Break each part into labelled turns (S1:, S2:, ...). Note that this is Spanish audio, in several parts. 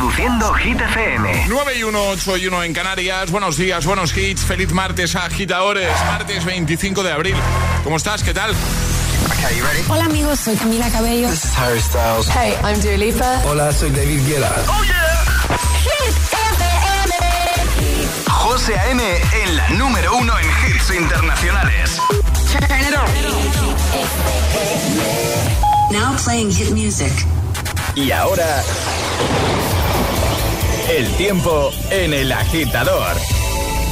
S1: Reproduciendo Hit FM.
S2: 9 y 1, 8 y 1 en Canarias. Buenos días, buenos hits. Feliz martes, agitadores. Martes 25 de abril. ¿Cómo estás? ¿Qué tal?
S3: Hola amigos, soy Camila Cabello.
S4: This is Harry Styles.
S3: Hey, I'm Dua Lipa.
S5: Hola, soy David Guetta.
S1: ¡Oh, yeah! Hit FM. José A.M. en la número uno en hits internacionales. Turn it on.
S6: Now playing hit music.
S1: Y ahora... El tiempo en el agitador.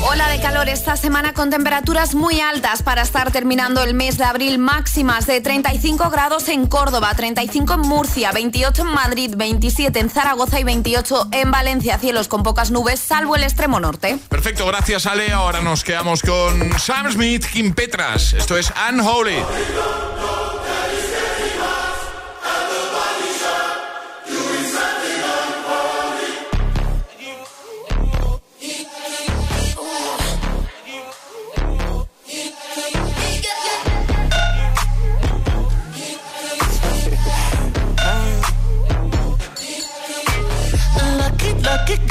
S7: Ola de calor esta semana con temperaturas muy altas para estar terminando el mes de abril máximas de 35 grados en Córdoba, 35 en Murcia, 28 en Madrid, 27 en Zaragoza y 28 en Valencia. Cielos con pocas nubes, salvo el extremo norte.
S2: Perfecto, gracias Ale. Ahora nos quedamos con Sam Smith, Kim Petras. Esto es Unholy.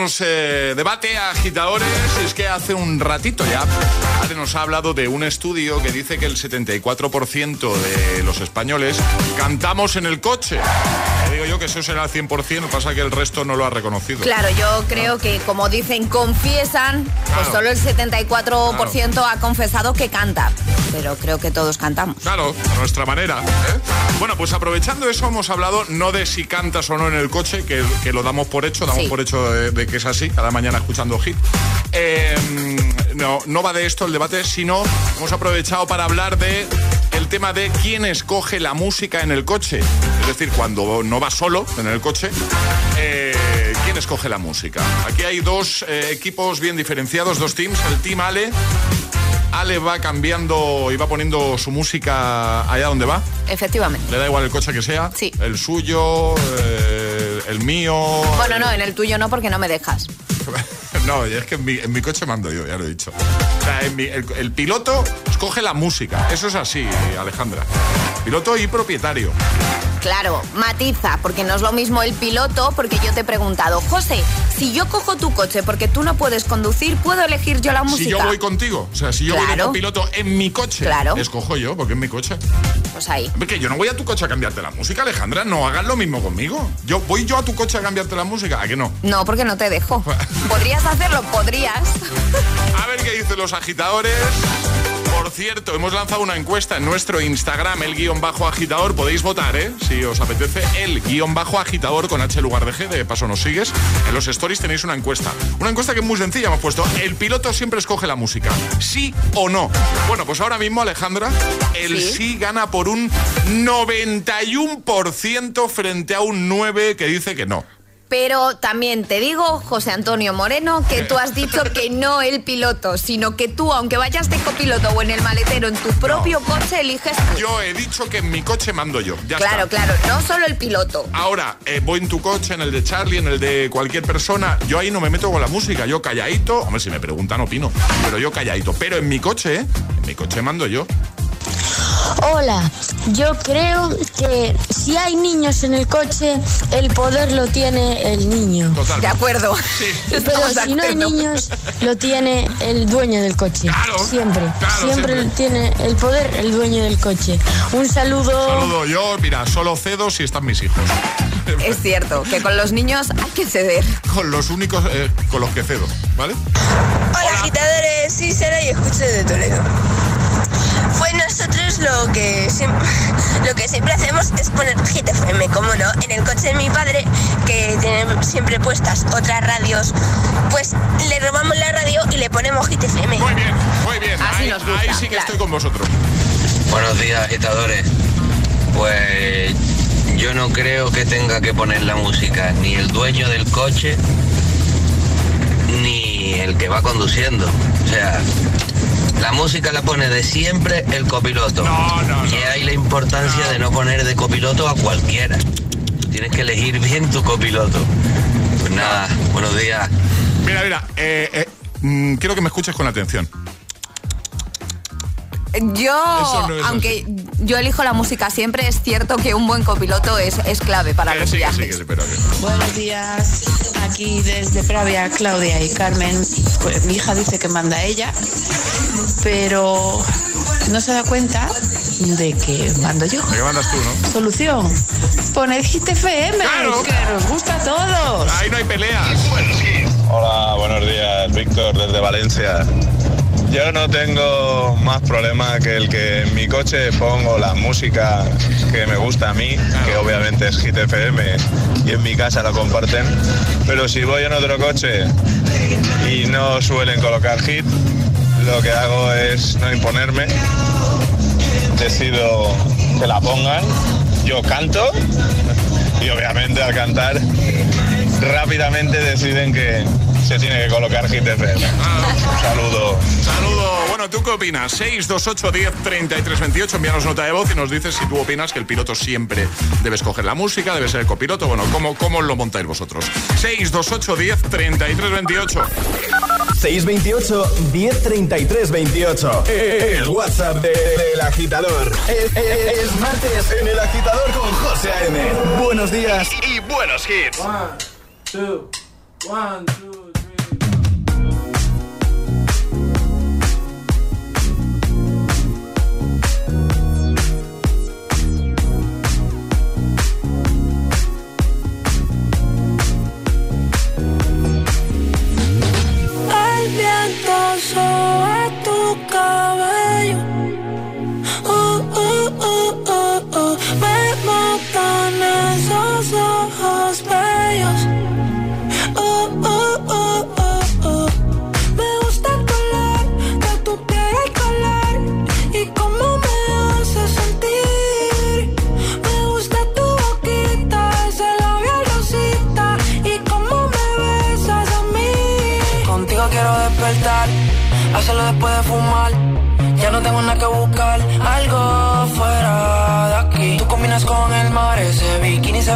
S2: tenemos eh, debate, agitadores. Es que hace un ratito ya Ale nos ha hablado de un estudio que dice que el 74% de los españoles cantamos en el coche. Digo yo que eso será el 100%, pasa que el resto no lo ha reconocido.
S7: Claro, yo creo que como dicen, confiesan, pues solo el 74% ha confesado que canta. Pero creo que todos cantamos.
S2: Claro, a nuestra manera. ¿eh? Bueno, pues aprovechando eso hemos hablado no de si cantas o no en el coche, que, lo damos por hecho, damos por hecho de, que es así, cada mañana escuchando hit. Em, no, no va de esto el debate, sino hemos aprovechado para hablar de tema de quién escoge la música en el coche. Es decir, cuando no va solo en el coche, eh, ¿quién escoge la música? Aquí hay dos eh, equipos bien diferenciados, dos teams. El team Ale Ale va cambiando y va poniendo su música allá donde va.
S7: Efectivamente.
S2: Le da igual el coche que sea.
S7: Sí.
S2: El suyo, eh, el mío.
S7: Bueno, no, en el tuyo no, porque no me dejas.
S2: no, es que en mi, coche mando yo, ya lo he dicho. El, piloto escoge la música. Eso es así, Alejandra. Piloto y propietario.
S7: Claro, matiza, porque no es lo mismo el piloto, porque yo te he preguntado, José, si yo cojo tu coche porque tú no puedes conducir, ¿puedo elegir yo la música?
S2: Si yo voy contigo, o sea, si yo voy como piloto en mi coche,
S7: claro.
S2: escojo yo, porque es mi coche.
S7: Pues ahí.
S2: Porque yo no voy a tu coche a cambiarte la música, Alejandra, no hagas lo mismo conmigo. Yo voy yo a tu coche a cambiarte la música, ¿a que no?
S7: No, porque no te dejo. ¿Podrías hacerlo? Podrías.
S2: A ver qué dicen los agitadores. Por cierto, hemos lanzado una encuesta en nuestro Instagram, el guion bajo agitador. Podéis votar, ¿eh? Si os apetece, el guion bajo agitador con H lugar de G. De paso nos sigues. En los stories tenéis una encuesta. Una encuesta que es muy sencilla. Hemos puesto, el piloto siempre escoge la música. ¿Sí o no? Bueno, pues ahora mismo, Alejandra, el sí, gana por un 91% frente a un 9% que dice que no.
S7: Pero también te digo, José Antonio Moreno, que tú has dicho que no el piloto, sino que tú, aunque vayas de copiloto o en el maletero en tu propio coche, eliges
S2: Yo he dicho que en mi coche mando yo. Ya
S7: claro, claro, no solo el piloto.
S2: Ahora, eh, voy en tu coche, en el de Charlie, en el de cualquier persona. Yo ahí no me meto con la música, yo calladito. Hombre, si me preguntan, opino. Pero yo calladito. Pero en mi coche, ¿eh? en mi coche mando yo.
S8: Hola, yo creo que si hay niños en el coche, el poder lo tiene el niño.
S7: De acuerdo.
S8: Pero si no hay niños, lo tiene el dueño del coche. siempre. siempre. tiene el poder el dueño del coche. Un saludo.
S2: saludo. Yo, mira, solo cedo si están mis hijos.
S7: Es cierto, que con los niños hay que ceder.
S2: Con los únicos eh, con los que cedo, ¿vale?
S9: Hola, agitadores, sí, será y escucho de Toledo. Pues nosotros lo que siempre, lo que siempre hacemos es poner Hit FM, como no, en el coche de mi padre, que tiene siempre puestas otras radios, pues le robamos la radio y le ponemos Hit FM.
S2: Muy bien, muy bien. ahí, sí que estoy con vosotros.
S10: Buenos días, agitadores. Pues yo no creo que tenga que poner la música ni el dueño del coche ni el que va conduciendo. O sea, la música la pone de siempre el copiloto. Y hay la importancia de no poner de copiloto a cualquiera. Tienes que elegir bien tu copiloto. Pues nada, buenos días.
S2: Mira, mira, eh, eh, mm, quiero que me escuches con atención.
S7: Yo, aunque yo elijo la música siempre, es cierto que un buen copiloto es, es clave para los viajes.
S3: Buenos días, aquí desde Pravia, Claudia y Carmen. Pues mi hija dice que manda ella, pero no se da cuenta de que mando yo.
S2: ¿De qué mandas tú, no?
S3: Solución, poned Hit FM, que nos gusta a todos.
S2: Ahí no hay peleas.
S11: Hola, buenos días, Víctor desde Valencia. Yo no tengo más problema que el que en mi coche pongo la música que me gusta a mí, que obviamente es Hit FM y en mi casa lo comparten. Pero si voy en otro coche y no suelen colocar hit, lo que hago es no imponerme. Decido que la pongan, yo canto y obviamente al cantar rápidamente deciden que se tiene que colocar Hit FM. Un saludo.
S2: Saludo. Bueno, ¿tú qué opinas? 628 10 33 28. Envíanos nota de voz y nos dices si tú opinas que el piloto siempre debe escoger la música, debe ser el copiloto. Bueno, ¿cómo, cómo lo montáis vosotros? 628 10 33 28.
S12: 628 1033 28. El WhatsApp del agitador. Es, martes en el agitador con José A.M. Buenos días y, buenos hits. One, two, one, two.
S13: A tu cabello.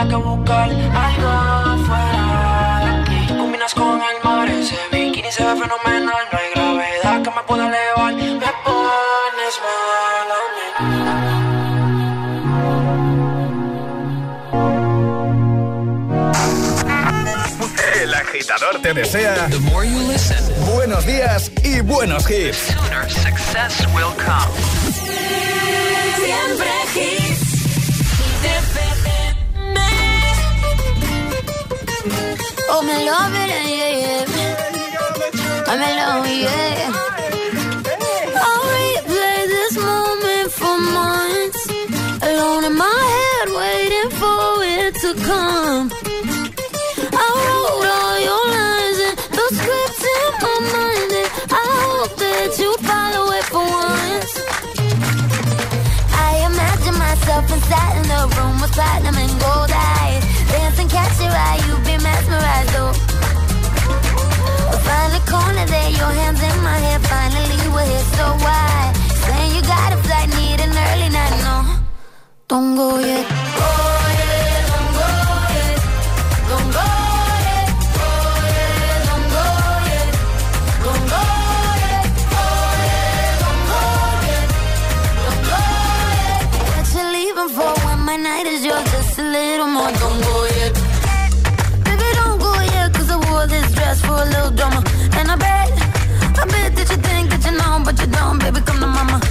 S14: Nada que buscar, algo fuera de aquí. Tú combinas con el mar, ese bikini se ve fenomenal. No hay gravedad que me pueda elevar, me pones mal a mí.
S12: El agitador te desea buenos días y buenos hits.
S15: success will come.
S16: Oh, me love it, yeah, yeah. I'm in love, yeah. I'll replay this moment for months. Alone in my head, waiting for it to come. I wrote all your lines and the scripts in my mind, and I hope that you follow it for once. I imagine myself inside in the room with platinum and gold eyes. Dancing, catch your eye, you be mesmerized, though. Find the corner there, your hands in my hair. Finally, we're here, so why? Saying you got a flight, need an early night, no. Don't go yet. Oh, yeah, don't go yet. Don't go yet. Oh, yeah, don't go yet. Don't go yet. Oh, yeah, don't go yet. Don't go yet. What you leaving for when my night is yours? Just a little more. Don't baby, come to mama.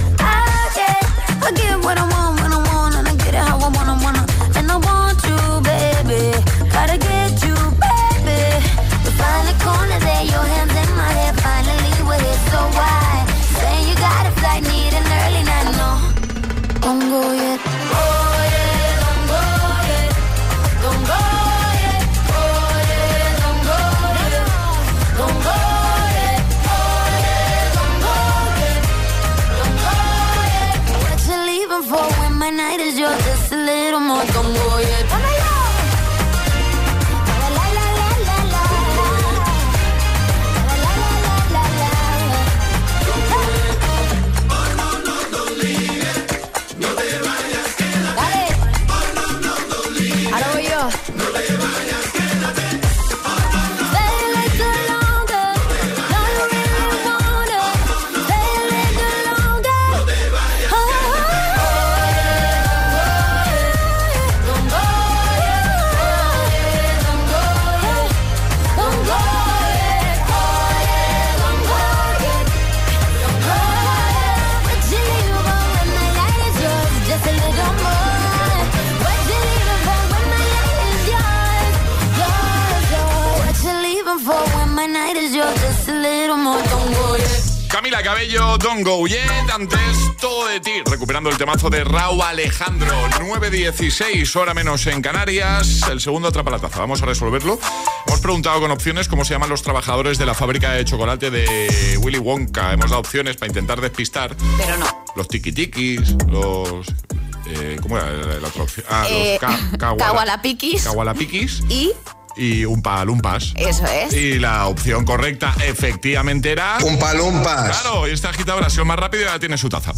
S2: Cabello, Don't Go Yet, antes todo de ti, recuperando el temazo de Raúl Alejandro, 9.16, hora menos en Canarias, el segundo atrapa la taza, vamos a resolverlo. Hemos preguntado con opciones cómo se llaman los trabajadores de la fábrica de chocolate de Willy Wonka, hemos dado opciones para intentar despistar.
S7: Pero no.
S2: Los tikitikis, los... Eh, ¿Cómo era la otra opción? Ah,
S7: Eh,
S2: los ca. Kawalapikis.
S7: Y
S2: Y un palumpas.
S7: eso es.
S2: Y la opción correcta, efectivamente, era.
S17: Un palumpas.
S2: Claro, y esta agitadora ha sido más rápido y ahora tiene su taza.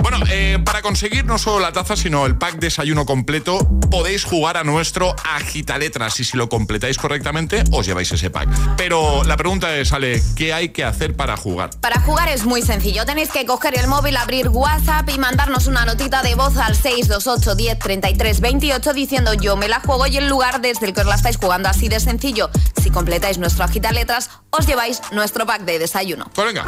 S2: Bueno, eh, para conseguir no solo la taza, sino el pack desayuno completo, podéis jugar a nuestro agitaletras. Y si lo completáis correctamente, os lleváis ese pack. Pero la pregunta es, Ale, ¿qué hay que hacer para jugar?
S7: Para jugar es muy sencillo. Tenéis que coger el móvil, abrir WhatsApp y mandarnos una notita de voz al 628 10 33 28 diciendo yo me la juego y el lugar desde el que os la estáis jugando. Así de sencillo. Si completáis nuestro agita letras, os lleváis nuestro pack de desayuno.
S2: Pues venga.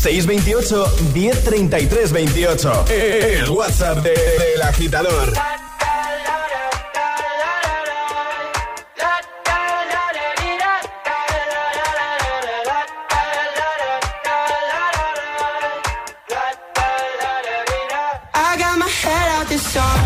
S12: 628 1033 28. El WhatsApp de- del agitador.
S18: I got my head out the sunroof.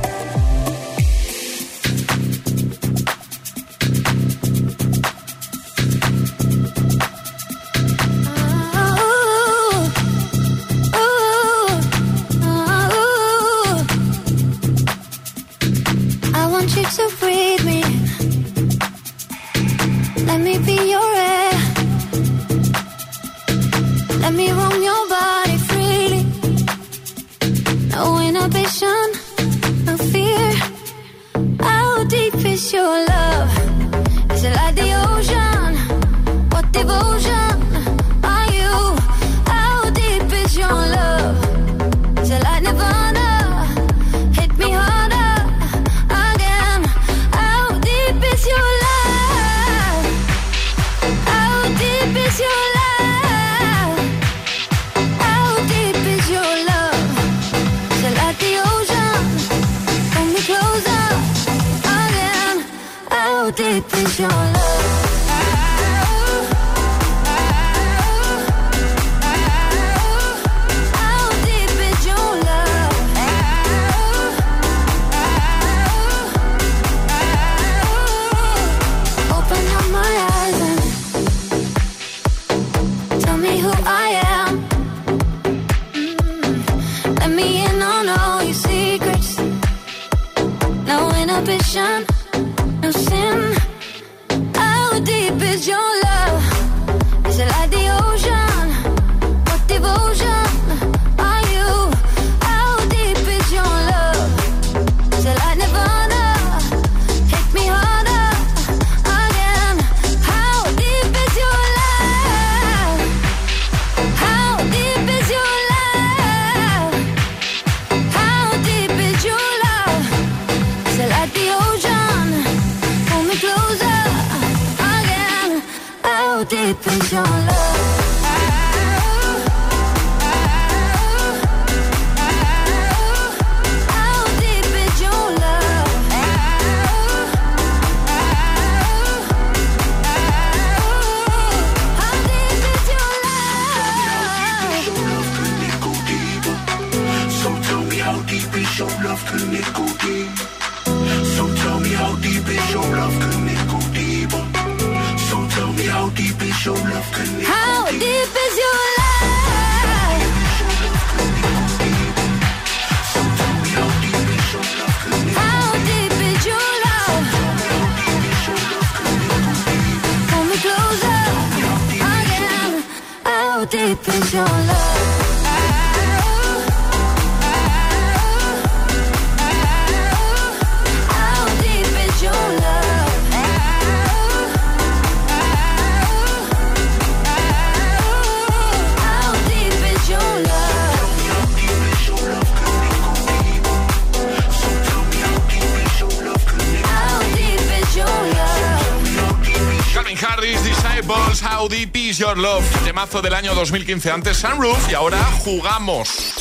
S2: temazo del año 2015, antes Sunroof y ahora jugamos.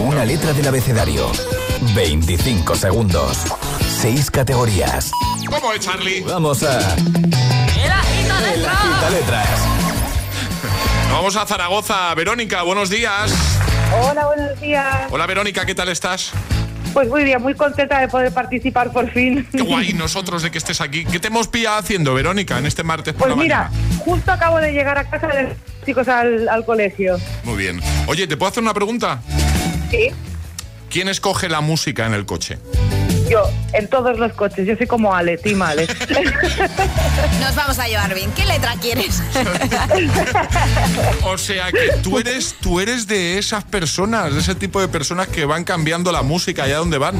S12: Una letra del abecedario. 25 segundos. 6 categorías.
S2: ¿Cómo es, Charlie?
S12: Vamos a.
S7: ¡El agita
S12: letras.
S2: Vamos a Zaragoza. Verónica, buenos días.
S17: Hola, buenos días.
S2: Hola, Verónica, ¿qué tal estás?
S17: Pues muy bien, muy contenta de poder participar por fin.
S2: Qué guay nosotros de que estés aquí. ¿Qué te hemos pillado haciendo, Verónica, en este martes por
S17: Pues
S2: la
S17: mira,
S2: mañana?
S17: Justo acabo de llegar a casa de los chicos al, al colegio.
S2: Muy bien. Oye, ¿te puedo hacer una pregunta?
S17: Sí.
S2: ¿Quién escoge la música en el coche?
S17: Yo, en todos los coches, yo soy como Ale, Team Ale.
S7: Nos vamos a llevar bien. ¿Qué letra quieres?
S2: O sea que tú eres, tú eres de esas personas, de ese tipo de personas que van cambiando la música allá donde van.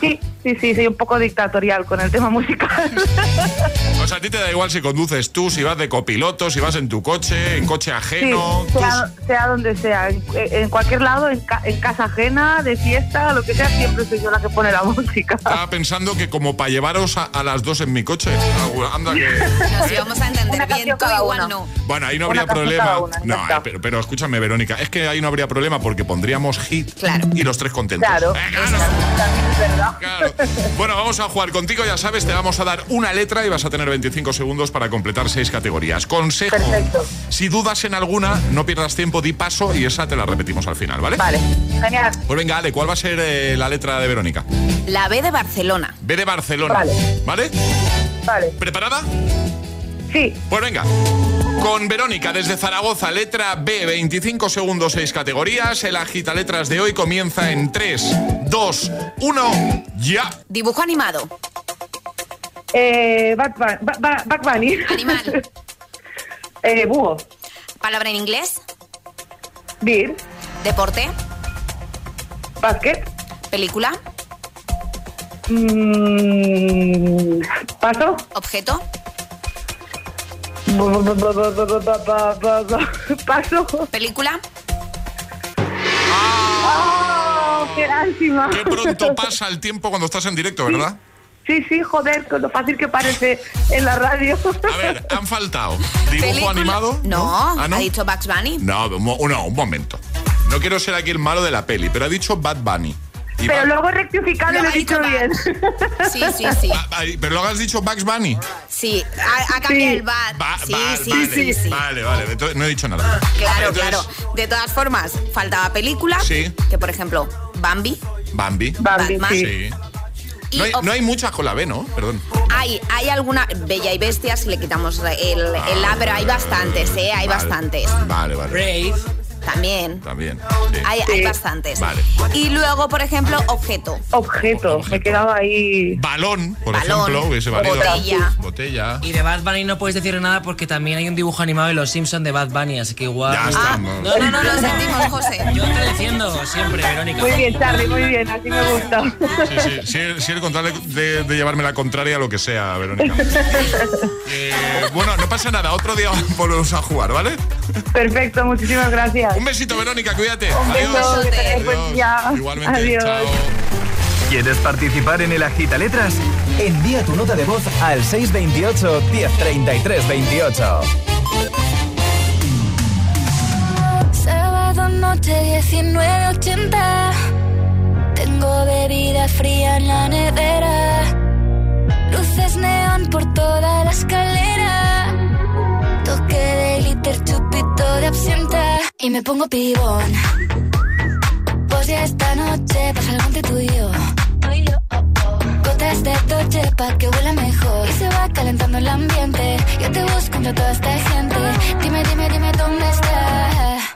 S17: Sí, sí, sí, soy un poco dictatorial con el tema musical.
S2: O sea, a ti te da igual si conduces tú, si vas de copiloto, si vas en tu coche, en coche ajeno.
S17: sea, sea donde sea, en, en cualquier lado, en, ca- en casa ajena, de fiesta, lo que sea, siempre soy yo la que pone la música.
S2: Estaba pensando que como para llevaros a, a las dos en mi coche. Anda que...
S7: Nos íbamos a entender bien, tú igual no.
S2: Bueno, ahí no habría problema.
S17: una,
S2: no, eh, pero, pero escúchame, Verónica, es que ahí no habría problema porque pondríamos hit
S7: Claro.
S2: y los tres contentos.
S17: Claro,
S2: Eh, claro.
S17: Verdad.
S2: Claro. Bueno, vamos a jugar contigo, ya sabes, te vamos a dar una letra y vas a tener 25 segundos para completar seis categorías. Consejo,
S17: Perfecto.
S2: si dudas en alguna, no pierdas tiempo, di paso y esa te la repetimos al final, ¿vale?
S17: Vale, genial.
S2: Pues venga, Ale, ¿cuál va a ser eh, la letra de Verónica?
S7: La B de Barcelona.
S2: B de Barcelona.
S17: Vale.
S2: ¿Vale?
S17: Vale,
S2: ¿Preparada?
S17: Sí,
S2: Pues venga. Con Verónica desde Zaragoza, letra B, 25 segundos, 6 categorías. El agita letras de hoy comienza en 3, 2, 1, ya.
S7: Dibujo animado.
S17: eh, Back, Bun- Ba- Ba- Back Bunny.
S7: Animal.
S17: eh, búho,
S7: Palabra en inglés.
S17: beer,
S7: Deporte.
S17: basket,
S7: Película.
S17: mm, paso,
S7: Objeto.
S17: paso.
S7: Película.
S17: ¡Oh, qué lástima!
S2: Qué pronto pasa el tiempo cuando estás en directo, ¿verdad?
S17: Sí, sí, joder, con lo fácil que parece en la radio.
S2: A ver, han faltado. ¿Dibujo
S7: Película.
S2: animado?
S7: No,
S2: ¿Ah, no?
S7: ha dicho Bugs Bunny.
S2: No, no, un momento. No quiero ser aquí el malo de la peli, pero ha dicho Bad Bunny. Y
S17: Pero
S2: Bad-
S17: luego he rectificado lo
S7: ha
S17: he dicho bien.
S7: Sí, sí, sí.
S2: Ah, ah, pero luego has dicho Bugs Bunny.
S7: Sí, ha, ha cambiado
S17: Sí.
S7: el bad.
S2: Va-
S7: sí,
S2: va-
S7: sí,
S2: vale,
S7: sí, sí.
S2: Vale, vale, entonces no he dicho nada.
S7: Claro,
S2: Entonces,
S7: claro. De todas formas, faltaba película.
S2: Sí.
S7: Que por ejemplo, Bambi.
S2: Bambi.
S17: Bambi,
S7: Batman.
S17: sí.
S2: No hay, no hay muchas con la B, ¿no? Perdón.
S7: hay, hay alguna. Bella y Bestia, si le quitamos el, el A, pero hay bastantes, ¿eh? Hay
S2: Vale.
S7: bastantes.
S2: Vale, vale.
S7: Brave. También.
S2: También.
S7: Hay, hay, bastantes. Vale. Y luego, por ejemplo, objeto.
S17: Objeto. Me quedaba ahí.
S2: Balón, por ejemplo, hubiese valido.
S7: Botella.
S2: Botella.
S19: Y de Bad Bunny no puedes decir nada porque también hay un dibujo animado de los Simpsons de Bad Bunny, así que igual.
S2: Ya estamos.
S7: No, no, no, lo sentimos, José.
S19: Yo te defiendo siempre, Verónica.
S17: Muy bien, Charlie, muy bien, así me gusta.
S2: Sí, sí. Si, si el contrario de, de, llevarme la contraria a lo que sea, Verónica. eh, bueno, no pasa nada, otro día volvemos a jugar, ¿vale?
S17: Perfecto, muchísimas gracias.
S2: Un besito, Verónica, cuídate.
S17: Un
S2: Adiós.
S17: beso, Adiós. Ya.
S2: Igualmente.
S17: Adiós.
S2: Chao.
S12: ¿Quieres participar en el Agita Letras? Envía tu nota de voz al 628 1033 28.
S15: Sábado noche 1980. Tengo bebida fría en la nevera. Luces neón por toda la escalera. Glitter, chupito de absenta. Y me pongo pibón. Pues ya esta noche pasa algo entre tú y yo. Gotas de Dolce pa' que huela mejor Y se va calentando el ambiente Yo te busco entre toda esta gente Dime, dime, dime dónde está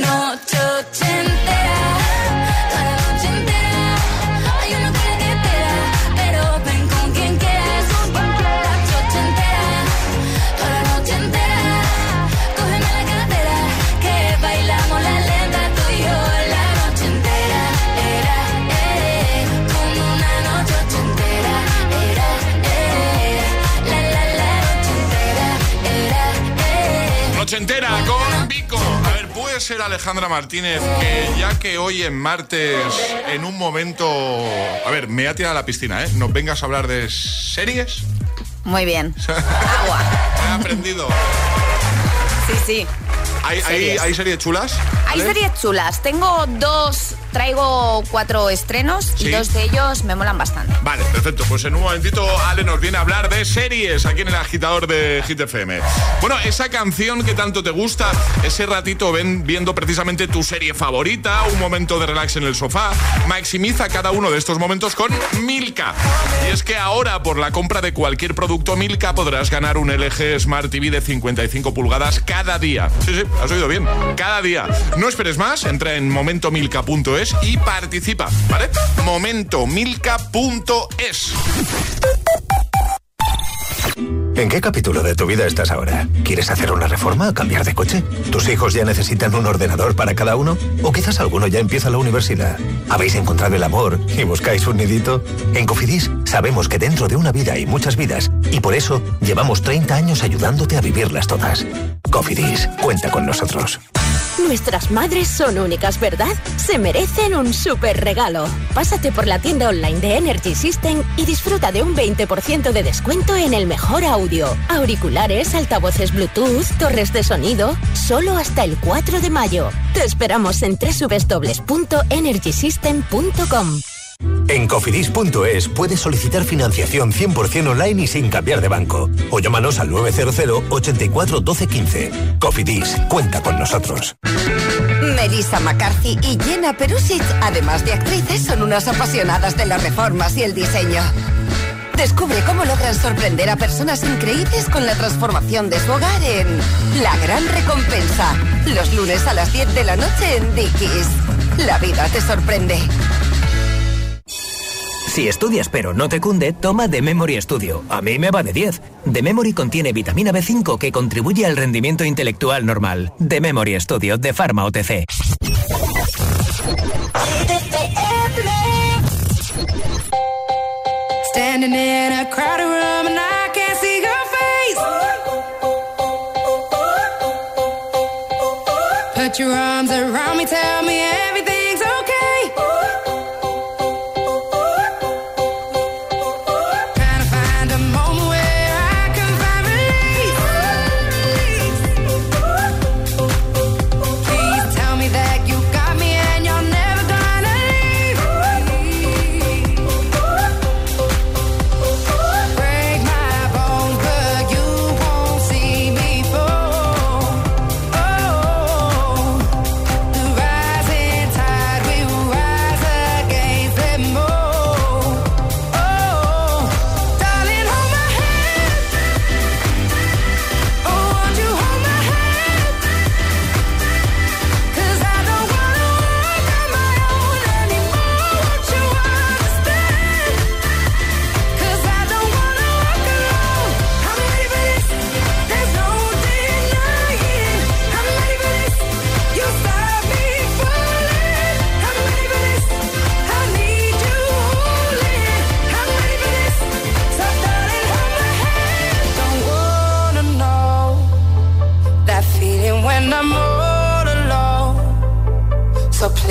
S15: Noche
S2: ser Alejandra Martínez que ya que hoy en martes, en un momento. A ver, me voy a tirar a la piscina, ¿eh? Nos vengas a hablar de series.
S7: Muy bien. Agua.
S2: He aprendido.
S7: Sí, sí.
S2: ¿Hay, hay,
S7: Series.
S2: hay series chulas?
S7: Hay series chulas. Tengo dos, traigo cuatro estrenos y
S2: Sí.
S7: dos de ellos me molan bastante.
S2: Vale, perfecto. Pues en un momentito Ale nos viene a hablar de series aquí en el agitador de Hit FM. Bueno, esa canción que tanto te gusta, ese ratito ven viendo precisamente tu serie favorita, un momento de relax en el sofá, maximiza cada uno de estos momentos con Milka. Y es que ahora por la compra de cualquier producto Milka podrás ganar un LG Smart TV de 55 pulgadas cada día. Sí, sí, has oído bien. Cada día. No esperes más, entra en momentomilka.es y participa, ¿vale? Momentomilka.es.
S20: ¿En qué capítulo de tu vida estás ahora? ¿Quieres hacer una reforma o cambiar de coche? ¿Tus hijos ya necesitan un ordenador para cada uno? ¿O quizás alguno ya empieza la universidad? ¿Habéis encontrado el amor y buscáis un nidito? En Cofidis sabemos que dentro de una vida hay muchas vidas y por eso llevamos 30 años ayudándote a vivirlas todas. Cofidis, cuenta con nosotros.
S21: Nuestras madres son únicas, ¿verdad? Se merecen un super regalo. Pásate por la tienda online de Energy System y disfruta de un 20% de descuento en el mejor audio. Auriculares, altavoces Bluetooth, torres de sonido, solo hasta el 4 de mayo. Te esperamos en www.energysystem.com.
S20: En cofidis.es puedes solicitar financiación 100% online y sin cambiar de banco. O llámanos al 900 84 12 15. Cofidis, cuenta con nosotros.
S22: Melissa McCarthy y Jenna Perusic, además de actrices, son unas apasionadas de las reformas y el diseño. Descubre cómo logran sorprender a personas increíbles con la transformación de su hogar en La Gran Recompensa. Los lunes a las 10 de la noche en Dickies. La vida te sorprende.
S23: Si estudias pero no te cunde, toma The Memory Studio. A mí me va de 10. The Memory contiene vitamina B5 que contribuye al rendimiento intelectual normal. The Memory Studio de Pharma OTC.
S13: Put your arms around me, tell me everything's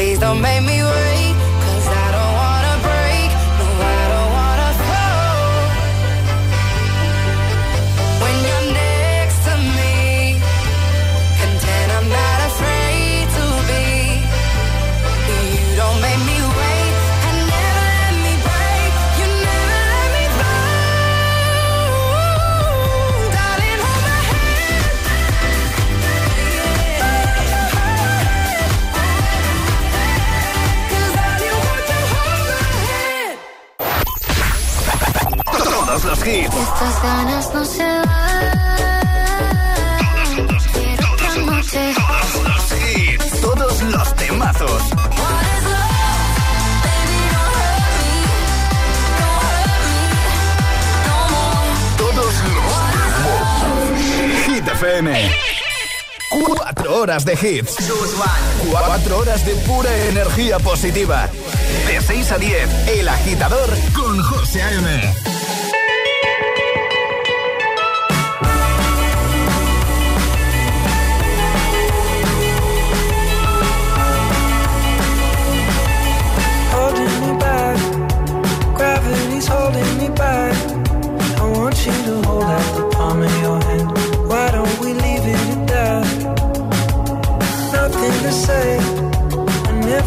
S13: please don't make
S12: horas de hits. Cuatro horas de pura energía positiva. De 6 a 10, El Agitador con José A.M.
S24: holding me back. I want you to hold out the palm of your hand. Why don't we leave it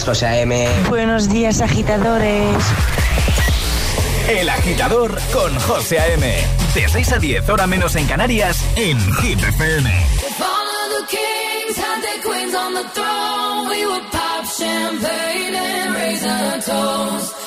S3: Días,
S25: José M.
S3: Buenos días, agitadores.
S12: El agitador con José A.M. De 6 a 10, hora menos en Canarias, en Hit FM.
S15: If all of the kings had their queens on the throne, we would pop champagne and raise a toast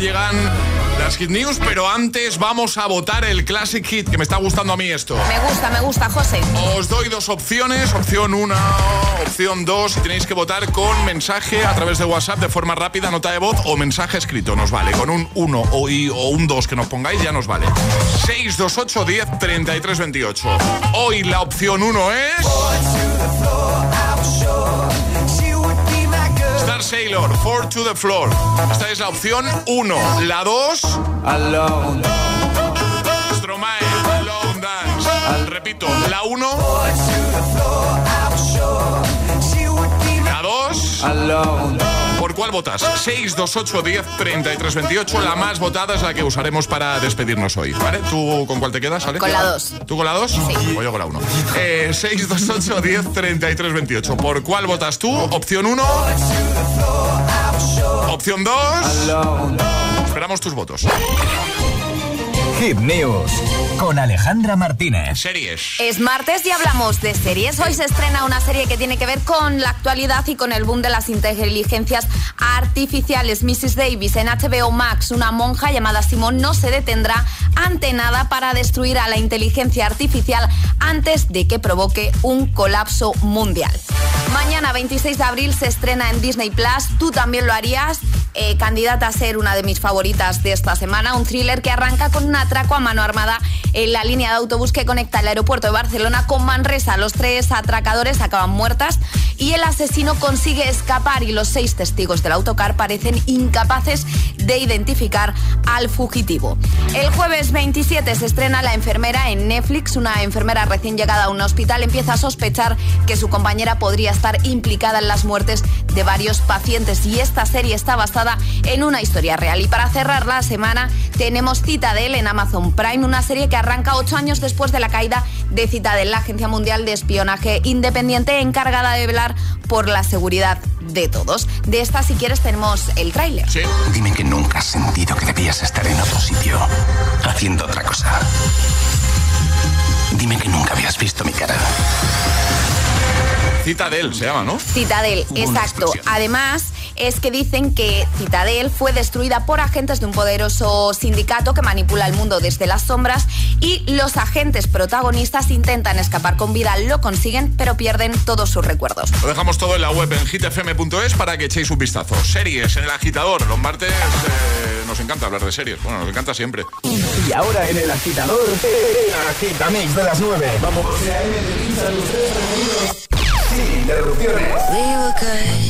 S2: llegan las Hit News, pero antes vamos a votar el Classic Hit, que me está gustando a mí esto.
S7: Me gusta, me gusta, José.
S2: Os doy dos opciones, opción 1, opción 2, y tenéis que votar con mensaje a través de WhatsApp de forma rápida, nota de voz o mensaje escrito, nos vale. Con un 1 o, y- o un 2 que nos pongáis ya nos vale. 628 10 33 28. Hoy la opción 1 es... Star Sailor, Four to the Floor. Esta es la opción 1. La 2... Stromae, Alone Dance. Repito, la 1. La 2. ¿Por cuál votas? 628 10 33 28. La más votada es la que usaremos para despedirnos hoy. ¿Vale? ¿Tú con cuál te quedas, Ale?
S7: Con la 2.
S2: ¿Tú con la 2? Sí. O yo con la 1. Eh, 628 10 33 28. ¿Por cuál votas tú? Opción 1. Opción 2. Esperamos tus votos.
S12: Hit News con Alejandra Martínez.
S2: Series.
S7: Es martes y hablamos de series. Hoy se estrena una serie que tiene que ver con la actualidad y con el boom de las inteligencias artificiales. Mrs. Davis en HBO Max, una monja llamada Simón no se detendrá ante nada para destruir a la inteligencia artificial antes de que provoque un colapso mundial. Mañana 26 de abril se estrena en Disney Plus. Tú también lo harías. Eh, candidata a ser una de mis favoritas de esta semana, un thriller que arranca con un atraco a mano armada en la línea de autobús que conecta el aeropuerto de Barcelona con Manresa. Los tres atracadores acaban muertas y el asesino consigue escapar y los seis testigos del autocar parecen incapaces de identificar al fugitivo. El jueves 27 se estrena La enfermera en Netflix. Una enfermera recién llegada a un hospital empieza a sospechar que su compañera podría estar implicada en las muertes de varios pacientes y esta serie está basada en una historia real. Y para cerrar la semana tenemos Citadel en Amazon Prime, una serie que arranca ocho años después de la caída de Citadel, la Agencia Mundial de Espionaje Independiente encargada de velar por la seguridad de todos. De esta, si quieres, tenemos el tráiler.
S26: Dime que nunca has sentido que debías estar en otro sitio, haciendo otra cosa. Dime que nunca habías visto mi cara.
S2: Citadel se llama, ¿no?
S7: Citadel, exacto. Además, es que dicen que Citadel fue destruida por agentes de un poderoso sindicato que manipula el mundo desde las sombras y los agentes protagonistas intentan escapar con vida, lo consiguen, pero pierden todos sus recuerdos.
S2: Lo dejamos todo en la web en hitfm.es para que echéis un vistazo. Series en el agitador. Los martes eh, nos encanta hablar de series. Bueno, nos encanta siempre.
S12: Y ahora en el agitador, el agitamix de las 9. Vamos. Sin interrupciones.
S16: We were good,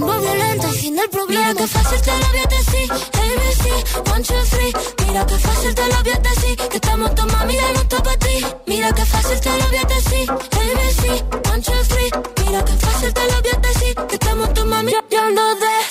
S15: bomba violenta, fin del problema. Mira que fácil te lo voy a decir, ABC, one, two, three. Mira que fácil te lo voy a decir, que estamos tomando mami ya no está ti. Mira que fácil te lo voy a decir, ABC, one, two, three. Mira que fácil te lo voy a decir, que estamos tomando mami ya no de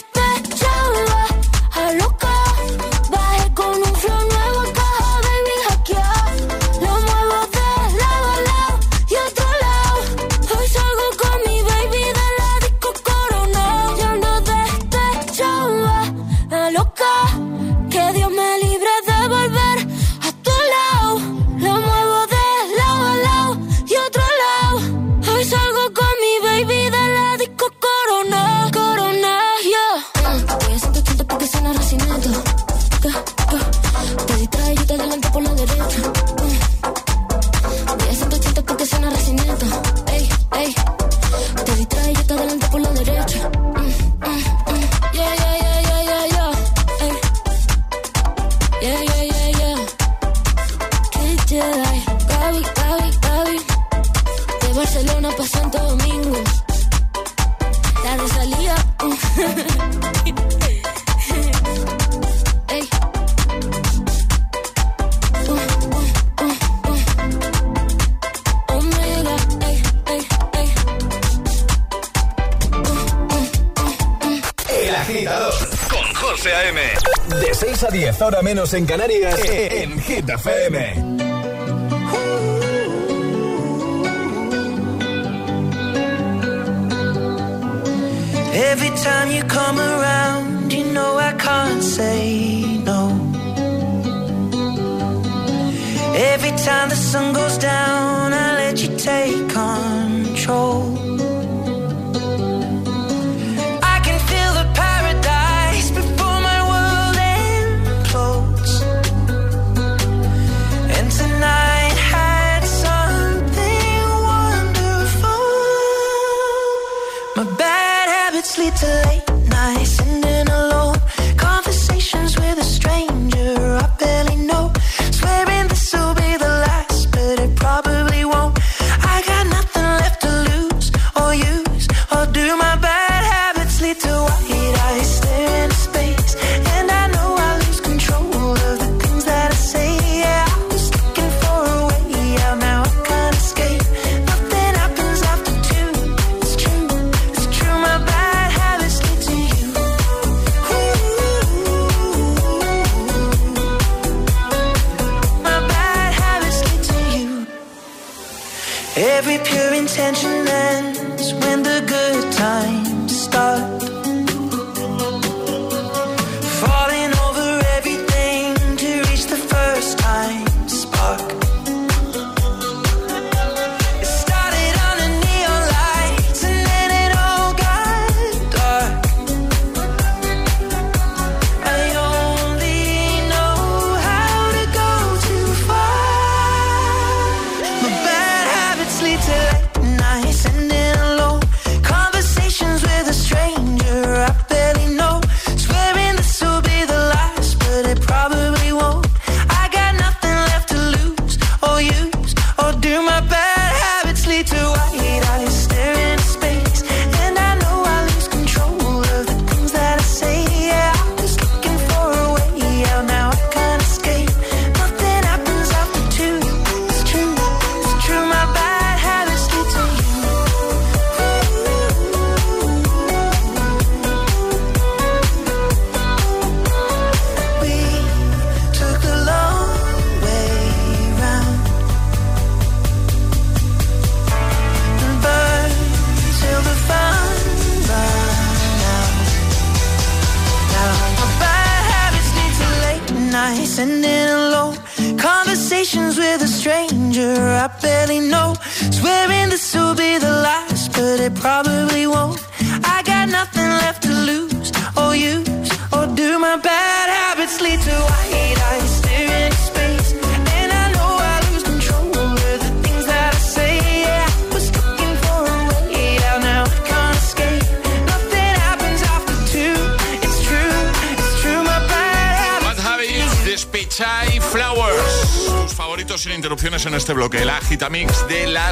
S12: menos en Canarias, eh, eh. en Hit FM.
S24: Every time you come around, you know I can't say no. Every time the sun goes down, I let you take control.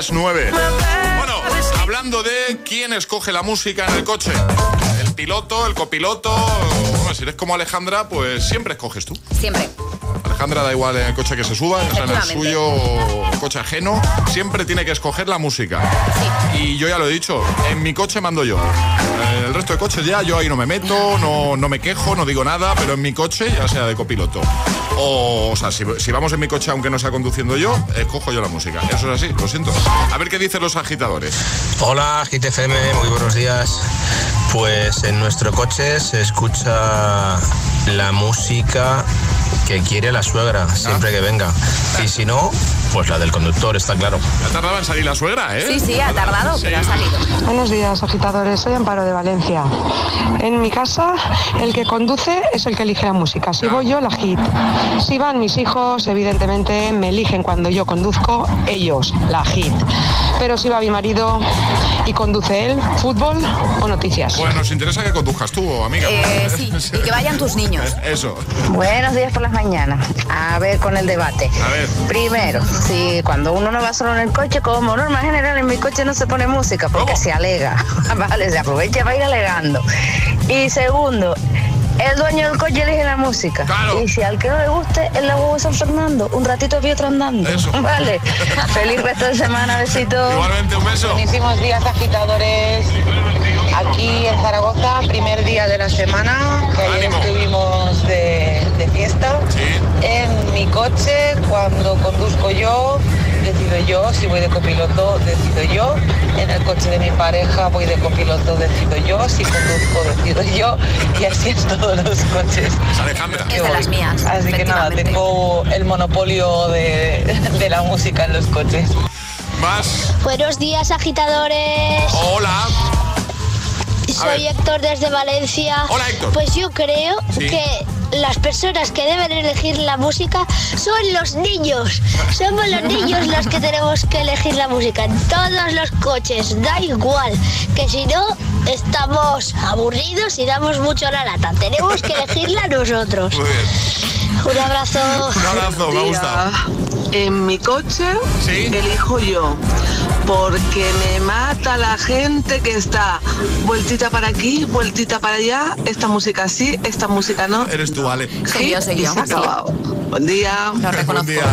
S2: Las 9. Bueno, hablando de quién escoge la música en el coche. El piloto, el copiloto. Bueno, si eres como Alejandra, pues siempre escoges tú.
S7: Siempre.
S2: Alejandra da igual en el coche que se suba, sea en el suyo o coche ajeno, siempre tiene que escoger la música. Y yo ya lo he dicho, en mi coche mando yo. En el resto de coches ya yo ahí no me meto, no, no me quejo, no digo nada, pero en mi coche ya sea de copiloto. O, o sea, si, si vamos en mi coche aunque no sea conduciendo yo, escojo yo la música. Eso es así, lo siento. A ver qué dicen los agitadores.
S27: Hola, GTFM, muy buenos días. Pues en nuestro coche se escucha la música que quiere la suegra siempre que venga. Y si no, pues la del conductor, está claro.
S2: Ya tardaba en salir la suegra, ¿eh?
S7: Sí, sí, ha tardado, pero ha salido.
S28: Buenos días, agitadores. Soy Amparo de Valencia. En mi casa, el que conduce es el que elige la música. Si voy yo, la hit. Si van mis hijos, evidentemente me eligen cuando yo conduzco, ellos, la hit. Pero si va mi marido y conduce él, fútbol o noticias.
S2: Pues nos interesa que conduzcas tú, amiga.
S7: Eh, sí, y que vayan tus niños.
S2: Eso.
S29: Buenos días por las mañanas. A ver con el debate.
S2: A ver.
S29: Primero, si cuando uno no va solo en el coche, como norma general en mi coche no se pone música porque se alega. vale, se aprovecha para ir alegando. Y segundo, el dueño del coche elige la música. Y si al que no le guste, el lago de San Fernando, un ratito vi otro andando. Vale. Feliz resto de semana, besitos.
S2: Igualmente, un beso.
S30: Buenísimos días, agitadores. Aquí en Zaragoza, primer día de la semana, que ayer estuvimos de, de fiesta. En mi coche, cuando conduzco yo, decido yo. Si voy de copiloto, decido yo. En el coche de mi pareja, voy de copiloto, decido yo. Si conduzco, decido yo. Y así en todos los coches.
S2: Alejandra.
S29: Es de las mías,
S30: Así que nada, tengo el monopolio de, de la música en los coches.
S2: Más.
S31: Buenos días, agitadores.
S2: Hola.
S31: Soy Héctor desde Valencia.
S2: Hola, Héctor.
S31: Pues yo creo
S2: Sí.
S31: que las personas que deben elegir la música son los niños. Somos los niños los que tenemos que elegir la música en todos los coches. Da igual, que si no estamos aburridos y damos mucho la lata. Tenemos que elegirla nosotros.
S2: Muy bien.
S31: Un abrazo.
S2: Un abrazo, me gusta.
S32: En mi coche elijo yo, porque me mata la gente que está vueltita para aquí, vueltita para allá, esta música sí, esta música no.
S2: Eres tú, Ale.
S32: Soy yo. Se ha acabado. Buen día.
S2: Buen día.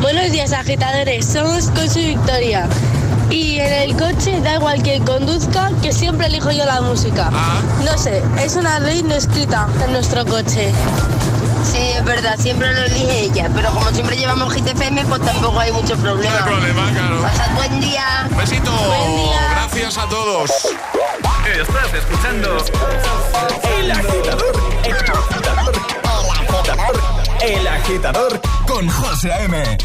S31: Buenos días, agitadores. Somos y Victoria. Y en el coche da igual quien conduzca, que siempre elijo yo la música. No sé, es una ley no escrita en nuestro coche.
S29: Sí, es verdad, siempre lo elige ella, pero como siempre llevamos GTFM, pues tampoco hay mucho problema.
S2: No hay problema, claro.
S29: Pasad buen día.
S2: Besito. Gracias a todos.
S24: Estás escuchando El Agitador. El Agitador. El Agitador. El Agitador con José A.M.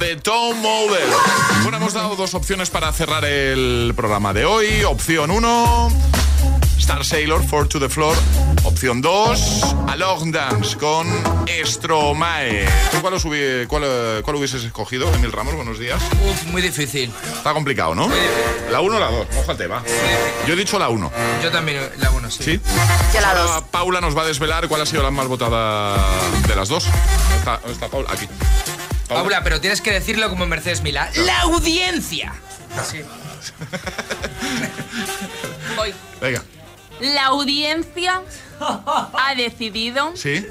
S2: de Tom Model. Bueno, hemos dado dos opciones para cerrar el programa de hoy. Opción 1, Star Sailor, Four to the Floor. Opción 2, A Long Dance con Stromae. ¿Tú cuál, os hubi- cuál, eh, cuál hubieses escogido, Emil Ramos? Buenos días.
S33: Uf, muy difícil.
S2: Está complicado, ¿no? La 1 o la 2, moja el tema. Yo he dicho la 1.
S33: Yo también la uno, sí.
S2: ¿Sí?
S7: Yo la
S2: Ahora
S7: dos.
S2: Paula nos va a desvelar cuál ha sido la más votada de las dos. ¿Dónde está, dónde está Paula? Aquí.
S33: Paula, pero tienes que decirlo como Mercedes Milá. ¡La audiencia! Sí.
S15: Voy.
S2: Venga.
S15: La audiencia ha decidido
S2: ¿Sí?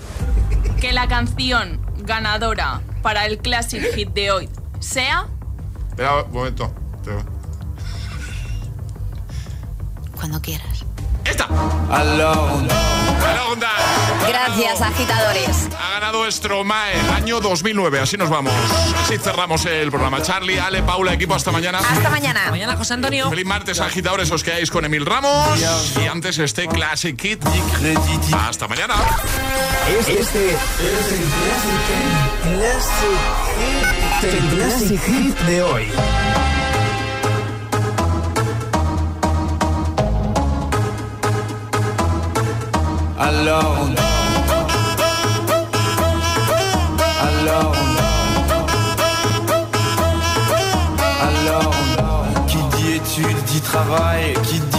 S15: que la canción ganadora para el Classic Hit de hoy sea
S2: Espera un momento.
S7: Cuando quieras.
S2: Alone.
S7: Gracias, agitadores.
S2: Ha ganado Stromae, año 2009. Así nos vamos. Así cerramos el programa. Charlie, Ale, Paula, equipo, hasta mañana.
S7: Hasta mañana.
S19: Mañana, José Antonio.
S2: Feliz martes, agitadores. Os quedáis con Emil Ramos. Y antes este Classic Kit. Hasta mañana.
S12: Este es el Classic, el Classic Hit de hoy.
S34: Alors on Alors on Alors on Qui dit études dit travail, qui dit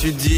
S34: Tu dis